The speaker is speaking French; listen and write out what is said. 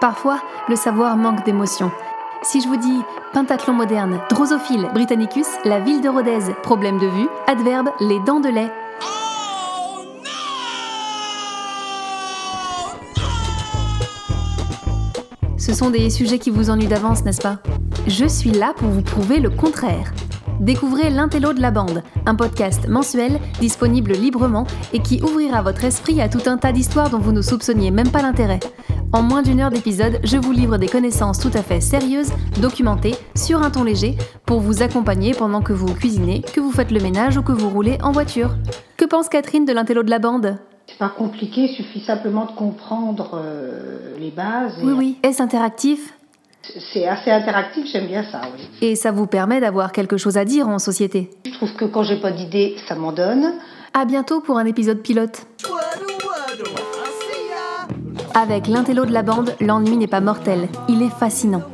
Parfois, le savoir manque d'émotion. Si je vous dis pentathlon moderne, drosophile, britannicus, la ville de Rodez, problème de vue, adverbe, les dents de lait. Ce sont des sujets qui vous ennuient d'avance, n'est-ce pas? Je suis là pour vous prouver le contraire. Découvrez L'Intello de la Bande, un podcast mensuel disponible librement et qui ouvrira votre esprit à tout un tas d'histoires dont vous ne soupçonniez même pas l'intérêt. En moins d'une heure d'épisode, je vous livre des connaissances tout à fait sérieuses, documentées, sur un ton léger, pour vous accompagner pendant que vous cuisinez, que vous faites le ménage ou que vous roulez en voiture. Que pense Catherine de l'intello de la bande? C'est pas compliqué, il suffit simplement de comprendre euh, les bases. Oui, oui. Est-ce interactif? C'est assez interactif, j'aime bien ça, oui. Et ça vous permet d'avoir quelque chose à dire en société? Je trouve que quand j'ai pas d'idée, ça m'en donne. À bientôt pour un épisode pilote. Avec l'intello de la bande, l'ennui n'est pas mortel, il est fascinant.